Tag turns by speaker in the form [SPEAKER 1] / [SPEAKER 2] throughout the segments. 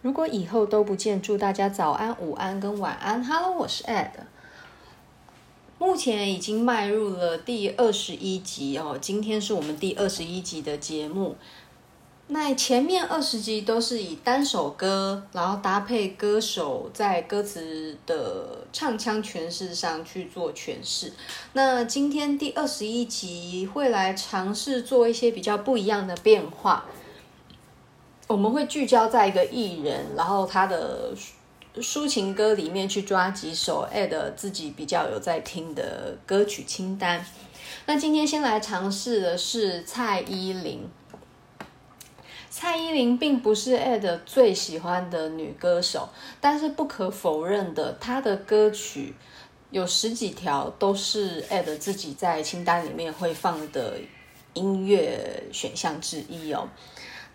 [SPEAKER 1] 如果以后都不见，祝大家早安、午安跟晚安。Hello，我是 Ed。目前已经迈入了第二十一集哦，今天是我们第二十一集的节目。那前面二十集都是以单首歌，然后搭配歌手在歌词的唱腔诠释上去做诠释。那今天第二十一集会来尝试做一些比较不一样的变化。我们会聚焦在一个艺人，然后他的抒情歌里面去抓几首 Ed 自己比较有在听的歌曲清单。那今天先来尝试的是蔡依林。蔡依林并不是 Ed 最喜欢的女歌手，但是不可否认的，她的歌曲有十几条都是 Ed 自己在清单里面会放的音乐选项之一哦。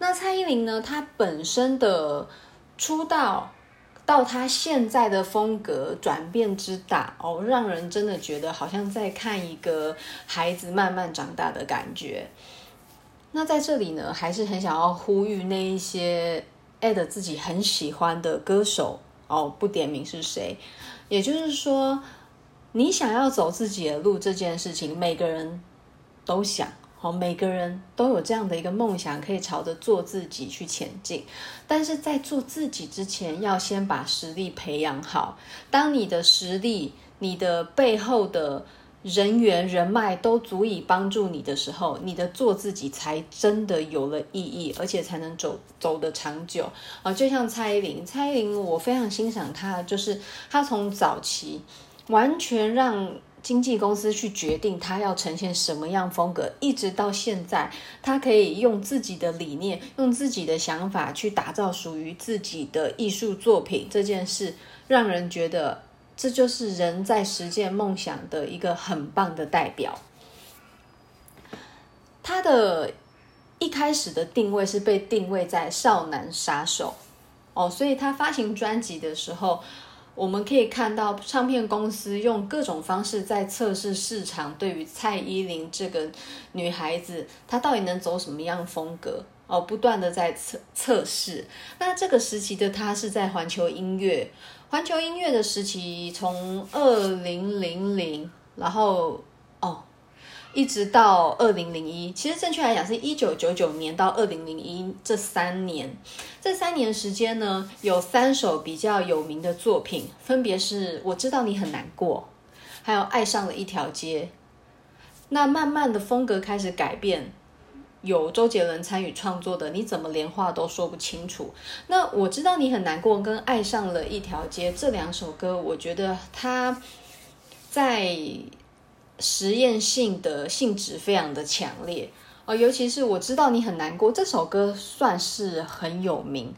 [SPEAKER 1] 那蔡依林呢？她本身的出道到她现在的风格转变之大哦，让人真的觉得好像在看一个孩子慢慢长大的感觉。那在这里呢，还是很想要呼吁那一些爱的自己很喜欢的歌手哦，不点名是谁。也就是说，你想要走自己的路这件事情，每个人都想。好，每个人都有这样的一个梦想，可以朝着做自己去前进。但是在做自己之前，要先把实力培养好。当你的实力、你的背后的人员、人脉都足以帮助你的时候，你的做自己才真的有了意义，而且才能走走得长久。啊，就像蔡依林，蔡依林我非常欣赏她，就是她从早期完全让。经纪公司去决定他要呈现什么样风格，一直到现在，他可以用自己的理念，用自己的想法去打造属于自己的艺术作品。这件事让人觉得，这就是人在实践梦想的一个很棒的代表。他的一开始的定位是被定位在少男杀手哦，所以他发行专辑的时候。我们可以看到，唱片公司用各种方式在测试市场，对于蔡依林这个女孩子，她到底能走什么样风格哦，不断的在测测试。那这个时期的她是在环球音乐，环球音乐的时期从二零零零，然后哦。一直到二零零一，其实正确来讲是一九九九年到二零零一这三年，这三年时间呢，有三首比较有名的作品，分别是我知道你很难过，还有爱上了一条街。那慢慢的风格开始改变，有周杰伦参与创作的，你怎么连话都说不清楚？那我知道你很难过跟爱上了一条街这两首歌，我觉得他在。实验性的性质非常的强烈哦，尤其是我知道你很难过这首歌算是很有名，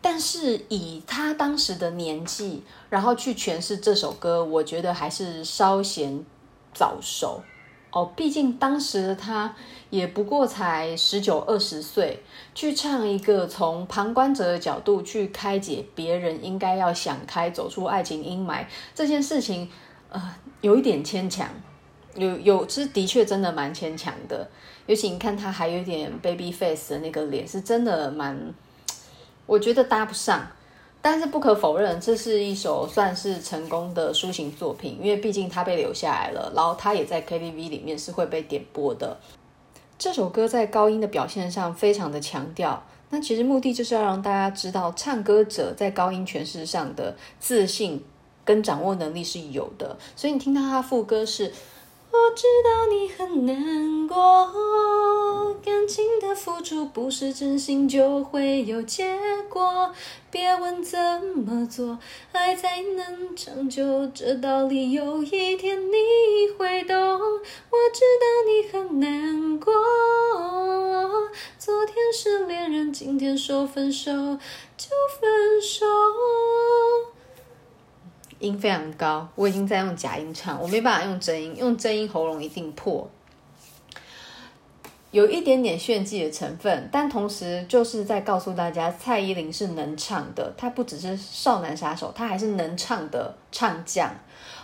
[SPEAKER 1] 但是以他当时的年纪，然后去诠释这首歌，我觉得还是稍显早熟哦。毕竟当时的他也不过才十九二十岁，去唱一个从旁观者的角度去开解别人应该要想开，走出爱情阴霾这件事情。呃，有一点牵强，有有，是的确真的蛮牵强的。尤其你看他还有点 baby face 的那个脸，是真的蛮，我觉得搭不上。但是不可否认，这是一首算是成功的抒情作品，因为毕竟他被留下来了，然后他也在 KTV 里面是会被点播的。这首歌在高音的表现上非常的强调，那其实目的就是要让大家知道，唱歌者在高音诠释上的自信。跟掌握能力是有的，所以你听到他副歌是，我知道你很难过，感情的付出不是真心就会有结果，别问怎么做，爱才能长久，这道理有一天你会懂。我知道你很难过，昨天是恋人，今天说分手就分手。音非常高，我已经在用假音唱，我没办法用真音，用真音喉咙一定破，有一点点炫技的成分，但同时就是在告诉大家，蔡依林是能唱的，她不只是少男杀手，她还是能唱的唱将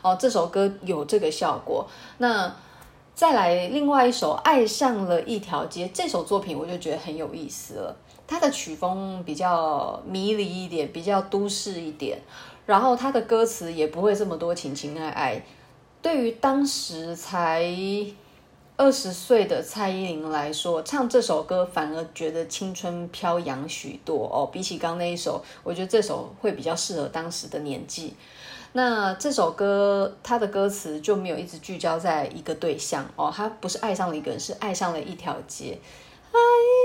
[SPEAKER 1] 哦。这首歌有这个效果。那再来另外一首《爱上了一条街》，这首作品我就觉得很有意思了。它的曲风比较迷离一点，比较都市一点，然后他的歌词也不会这么多情情爱爱。对于当时才二十岁的蔡依林来说，唱这首歌反而觉得青春飘扬许多哦。比起刚那一首，我觉得这首会比较适合当时的年纪。那这首歌它的歌词就没有一直聚焦在一个对象哦，他不是爱上了一个人，是爱上了一条街，爱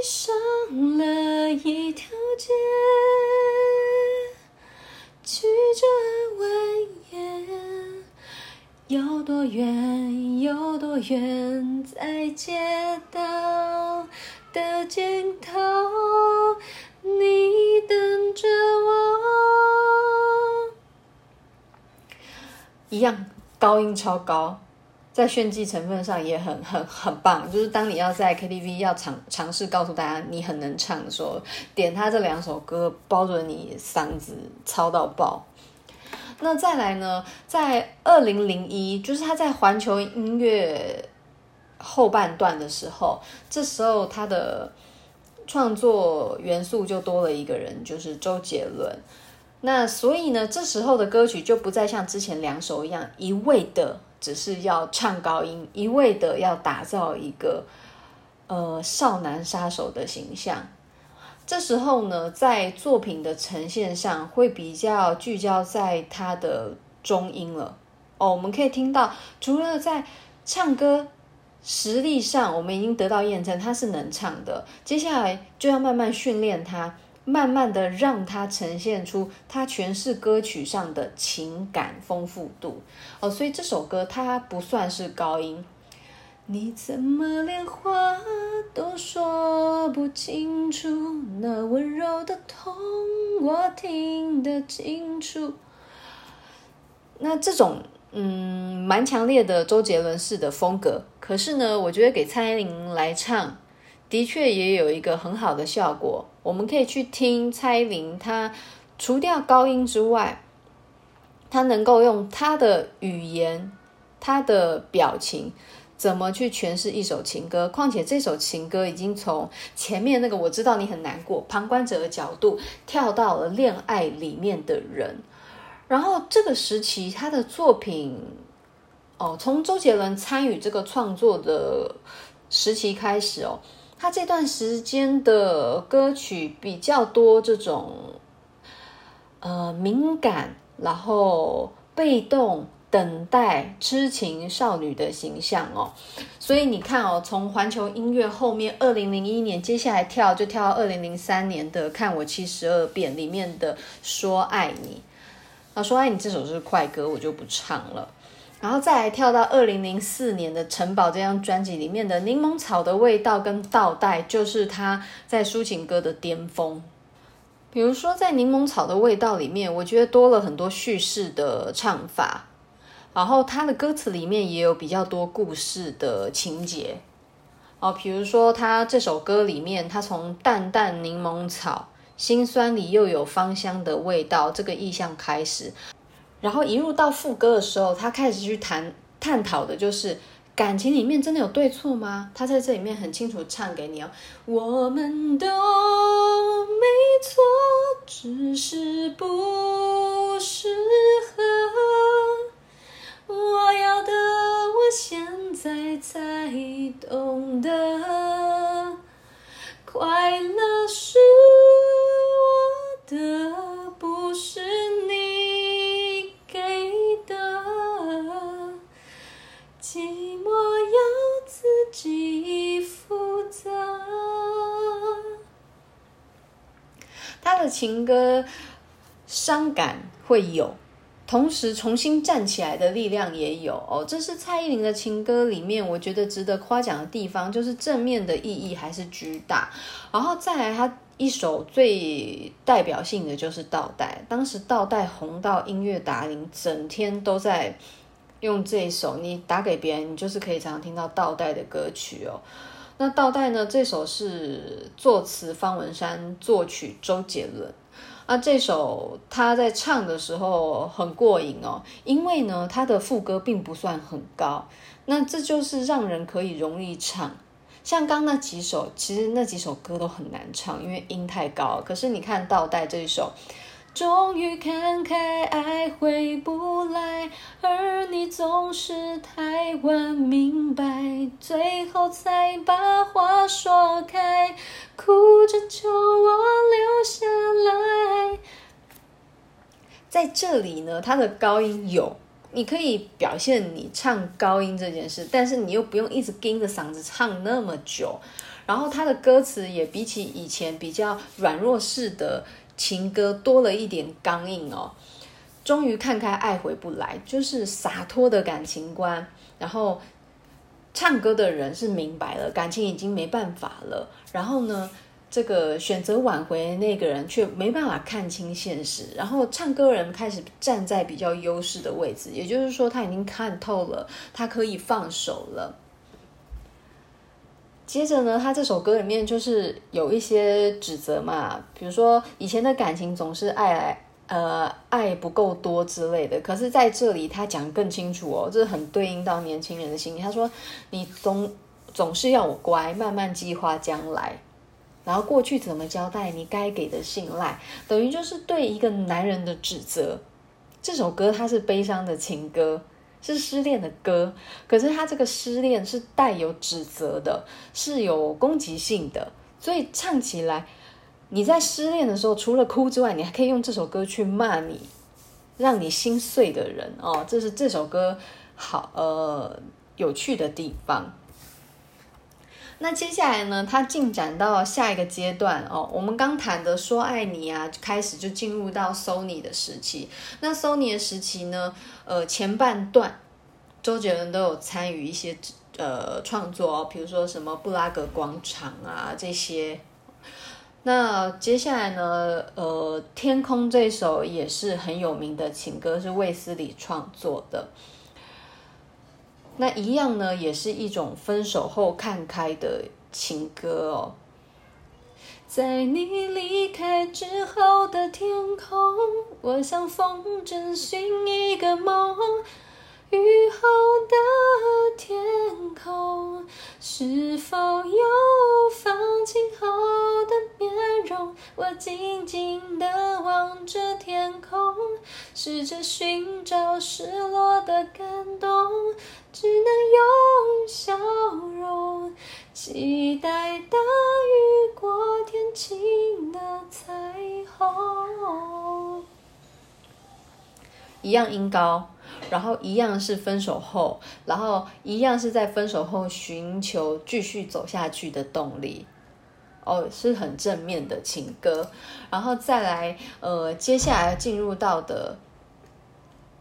[SPEAKER 1] 上了一条街，曲折蜿蜒。有多远？有多远？在街道的尽头，你等着我。一样，高音超高，在炫技成分上也很很很棒。就是当你要在 KTV 要尝尝试告诉大家你很能唱的时候，点他这两首歌，包准你嗓子操到爆。那再来呢？在二零零一，就是他在环球音乐后半段的时候，这时候他的创作元素就多了一个人，就是周杰伦。那所以呢，这时候的歌曲就不再像之前两首一样，一味的只是要唱高音，一味的要打造一个呃少男杀手的形象。这时候呢，在作品的呈现上会比较聚焦在他的中音了哦。我们可以听到，除了在唱歌实力上，我们已经得到验证他是能唱的。接下来就要慢慢训练他，慢慢的让他呈现出他诠释歌曲上的情感丰富度哦。所以这首歌它不算是高音。你怎么连话都说不清楚？那温柔的痛我听得清楚。那这种嗯，蛮强烈的周杰伦式的风格，可是呢，我觉得给蔡依林来唱，的确也有一个很好的效果。我们可以去听蔡依林，她除掉高音之外，她能够用她的语言、她的表情。怎么去诠释一首情歌？况且这首情歌已经从前面那个我知道你很难过，旁观者的角度跳到了恋爱里面的人。然后这个时期他的作品，哦，从周杰伦参与这个创作的时期开始哦，他这段时间的歌曲比较多这种，呃，敏感，然后被动。等待痴情少女的形象哦，所以你看哦，从环球音乐后面，二零零一年接下来跳就跳到二零零三年的《看我七十二变》里面的《说爱你》，啊，《说爱你》这首是快歌，我就不唱了。然后再来跳到二零零四年的《城堡》这张专辑里面的《柠檬草的味道》跟《倒带》，就是他在抒情歌的巅峰。比如说在《柠檬草的味道》里面，我觉得多了很多叙事的唱法。然后他的歌词里面也有比较多故事的情节哦，比如说他这首歌里面，他从淡淡柠檬草，心酸里又有芳香的味道这个意象开始，然后一入到副歌的时候，他开始去谈探讨的就是感情里面真的有对错吗？他在这里面很清楚唱给你哦，我们都没错，只是不适合。我要的，我现在才懂得，快乐情歌，伤感会有。同时，重新站起来的力量也有哦。这是蔡依林的情歌里面，我觉得值得夸奖的地方，就是正面的意义还是巨大。然后再来，他一首最代表性的就是《倒带》，当时《倒带》红到音乐达人整天都在用这一首，你打给别人，你就是可以常常听到《倒带》的歌曲哦。那《倒带》呢？这首是作词方文山，作曲周杰伦。啊，这首他在唱的时候很过瘾哦，因为呢，他的副歌并不算很高，那这就是让人可以容易唱，像刚那几首，其实那几首歌都很难唱，因为音太高。可是你看倒带这一首，终于看开，爱回不来，而你总是太晚明白，最后才把话说开，哭着求我留下来。在这里呢，它的高音有。你可以表现你唱高音这件事，但是你又不用一直盯着嗓子唱那么久。然后他的歌词也比起以前比较软弱式的情歌多了一点刚硬哦。终于看开，爱回不来，就是洒脱的感情观。然后唱歌的人是明白了，感情已经没办法了。然后呢，这个选择挽回那个人却没办法看清现实，然后唱歌人开始站在比较优势的位置，也就是说他已经看透了，他可以放手了。接着呢，他这首歌里面就是有一些指责嘛，比如说以前的感情总是爱来呃爱不够多之类的，可是在这里他讲更清楚哦，这很对应到年轻人的心理。他说：“你总总是要我乖，慢慢计划将来。”然后过去怎么交代你该给的信赖，等于就是对一个男人的指责。这首歌它是悲伤的情歌，是失恋的歌，可是他这个失恋是带有指责的，是有攻击性的，所以唱起来，你在失恋的时候，除了哭之外，你还可以用这首歌去骂你，让你心碎的人哦。这是这首歌好呃有趣的地方。那接下来呢，它进展到下一个阶段哦。我们刚谈的说爱你啊，开始就进入到 Sony 的时期。那 Sony 的时期呢，呃，前半段周杰伦都有参与一些呃创作哦，比如说什么布拉格广场啊这些。那接下来呢，呃，天空这首也是很有名的情歌，是卫斯理创作的。那一样呢，也是一种分手后看开的情歌哦。在你离开之后的天空，我像风筝寻一个梦。雨后的天空，是否有放晴后的面容？我静静地望着天空，试着寻找失落的感动，只能用笑容期待大雨过天晴的彩虹。一样音高。然后一样是分手后，然后一样是在分手后寻求继续走下去的动力，哦，是很正面的情歌。然后再来，呃，接下来进入到的，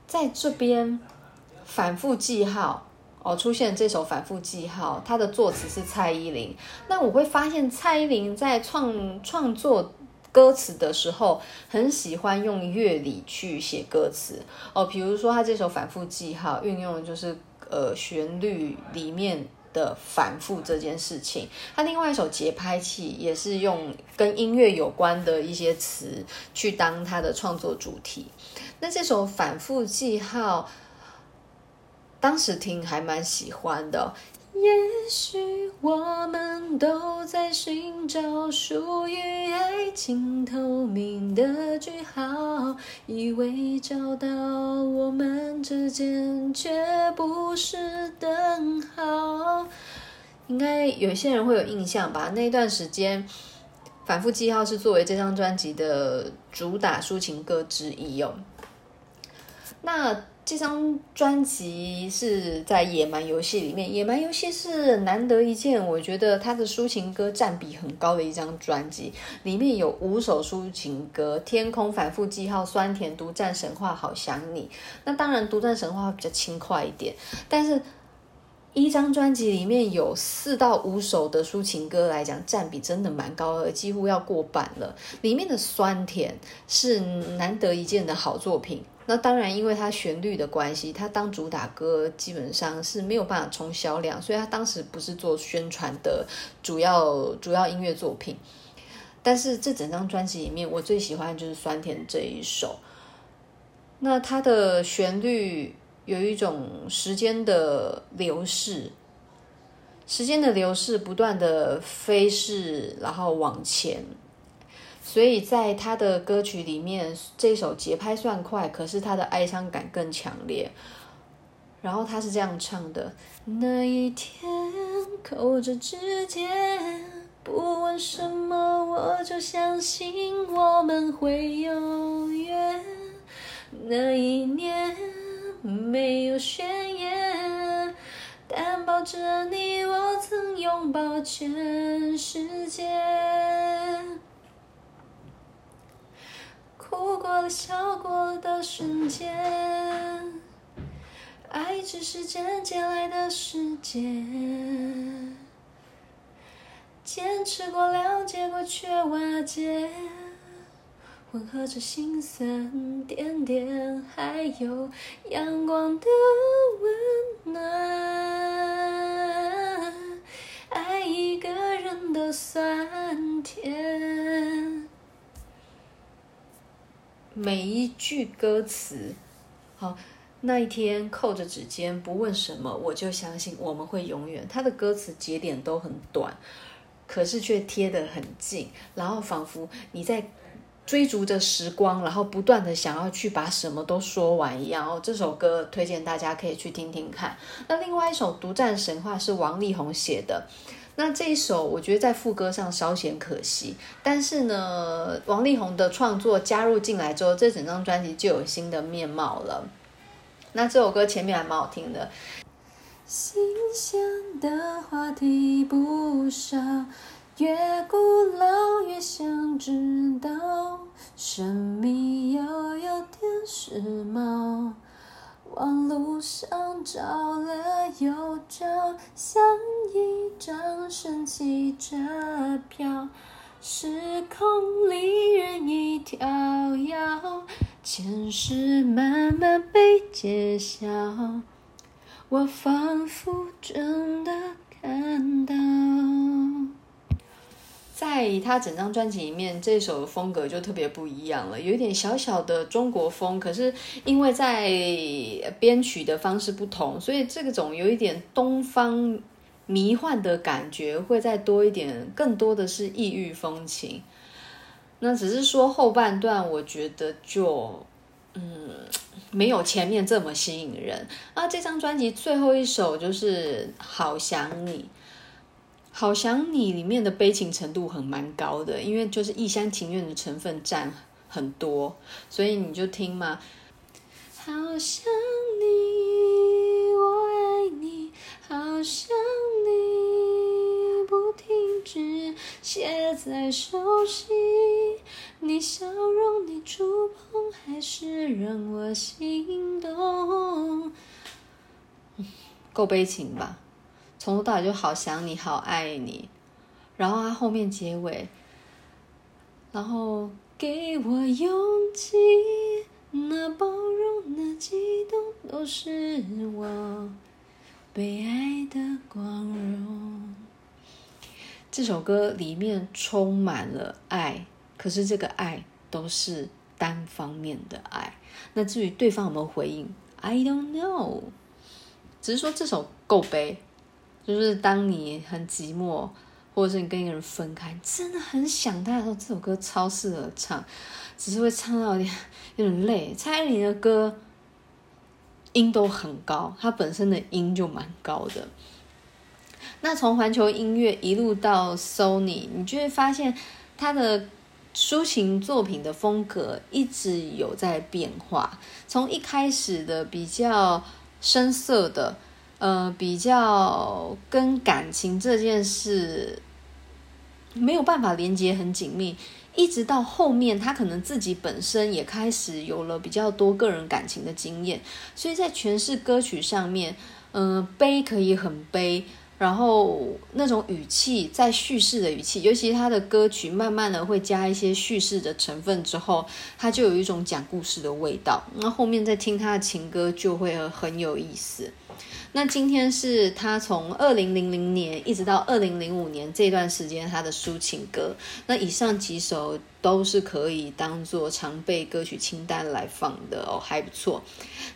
[SPEAKER 1] 在这边反复记号，哦，出现这首反复记号，它的作词是蔡依林。那我会发现蔡依林在创创作。歌词的时候，很喜欢用乐理去写歌词哦。比如说，他这首反复记号运用的就是呃旋律里面的反复这件事情。他另外一首节拍器也是用跟音乐有关的一些词去当他的创作主题。那这首反复记号，当时听还蛮喜欢的。也许我们都在寻找属于爱情透明的句号，以为找到我们之间，却不是等号。应该有些人会有印象吧？那段时间，反复记号是作为这张专辑的主打抒情歌之一哦。那。这张专辑是在《野蛮游戏》里面，《野蛮游戏》是难得一见，我觉得它的抒情歌占比很高的一张专辑，里面有五首抒情歌：《天空》、《反复记号》、《酸甜》、《独占神话》、《好想你》。那当然，《独占神话》比较轻快一点，但是一张专辑里面有四到五首的抒情歌来讲，占比真的蛮高的，几乎要过半了。里面的《酸甜》是难得一见的好作品。那当然，因为它旋律的关系，它当主打歌基本上是没有办法冲销量，所以它当时不是做宣传的主要主要音乐作品。但是这整张专辑里面，我最喜欢的就是《酸甜》这一首。那它的旋律有一种时间的流逝，时间的流逝不断的飞逝，然后往前，所以在他的歌曲里面，这首节拍算快，可是他的哀伤感更强烈。然后他是这样唱的：那一天扣着指尖，不问什么，我就相信我们会有缘。那一年没有宣言。但抱着你，我曾拥抱全世界。哭过了，笑过的瞬间，爱只是渐渐来的时间。坚持过，了解过，却瓦解，混合着心酸点点，还有阳光的温暖。爱一个人的酸甜，每一句歌词，好，那一天扣着指尖，不问什么，我就相信我们会永远。他的歌词节点都很短，可是却贴得很近，然后仿佛你在追逐着时光，然后不断的想要去把什么都说完一样。哦，这首歌推荐大家可以去听听看。那另外一首《独占神话》是王力宏写的。那这一首我觉得在副歌上稍显可惜，但是呢，王力宏的创作加入进来之后，这整张专辑就有新的面貌了。那这首歌前面还蛮好听的。新鲜的话题不少，越古老越想知道，神秘又有点时髦。往路上找了又找，像一张神奇车票，时空里任意跳跃，前世慢慢被揭晓，我仿佛真的看到。在他整张专辑里面，这首风格就特别不一样了，有一点小小的中国风。可是因为在编曲的方式不同，所以这个种有一点东方迷幻的感觉会再多一点，更多的是异域风情。那只是说后半段，我觉得就嗯没有前面这么吸引人。啊，这张专辑最后一首就是《好想你》。好想你里面的悲情程度很蛮高的，因为就是一厢情愿的成分占很多，所以你就听嘛。好想你，我爱你，好想你，不停止写在手心，你笑容，你触碰，还是让我心动。够悲情吧？从头到尾就好想你，好爱你，然后他后面结尾，然后给我勇气，那包容，那激动，都是我被爱的光荣。这首歌里面充满了爱，可是这个爱都是单方面的爱。那至于对方有没有回应，I don't know，只是说这首够悲。就是当你很寂寞，或者是你跟一个人分开，真的很想他的时候，这首歌超适合唱，只是会唱到有点有点累。蔡依林的歌音都很高，它本身的音就蛮高的。那从环球音乐一路到 Sony，你就会发现他的抒情作品的风格一直有在变化，从一开始的比较深色的。呃，比较跟感情这件事没有办法连接很紧密，一直到后面，他可能自己本身也开始有了比较多个人感情的经验，所以在诠释歌曲上面，嗯、悲可以很悲，然后那种语气在叙事的语气，尤其他的歌曲慢慢的会加一些叙事的成分之后，他就有一种讲故事的味道，那后面再听他的情歌就会很有意思。那今天是他从二零零零年一直到二零零五年这段时间他的抒情歌，那以上几首都是可以当做常备歌曲清单来放的哦，还不错。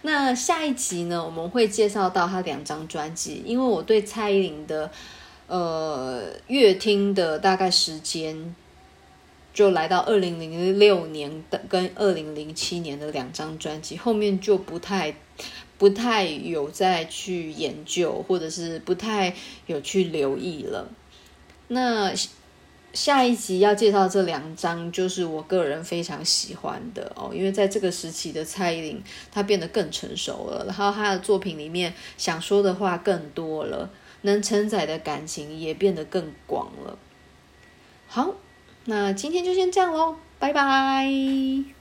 [SPEAKER 1] 那下一集呢，我们会介绍到他两张专辑，因为我对蔡依林的呃乐听的大概时间就来到二零零六年的跟二零零七年的两张专辑，后面就不太不太有再去研究，或者是不太有去留意了。那。下一集要介绍这两张，就是我个人非常喜欢的哦，因为在这个时期的蔡依林，她变得更成熟了，然后她的作品里面想说的话更多了，能承载的感情也变得更广了。好，那今天就先这样喽，拜拜。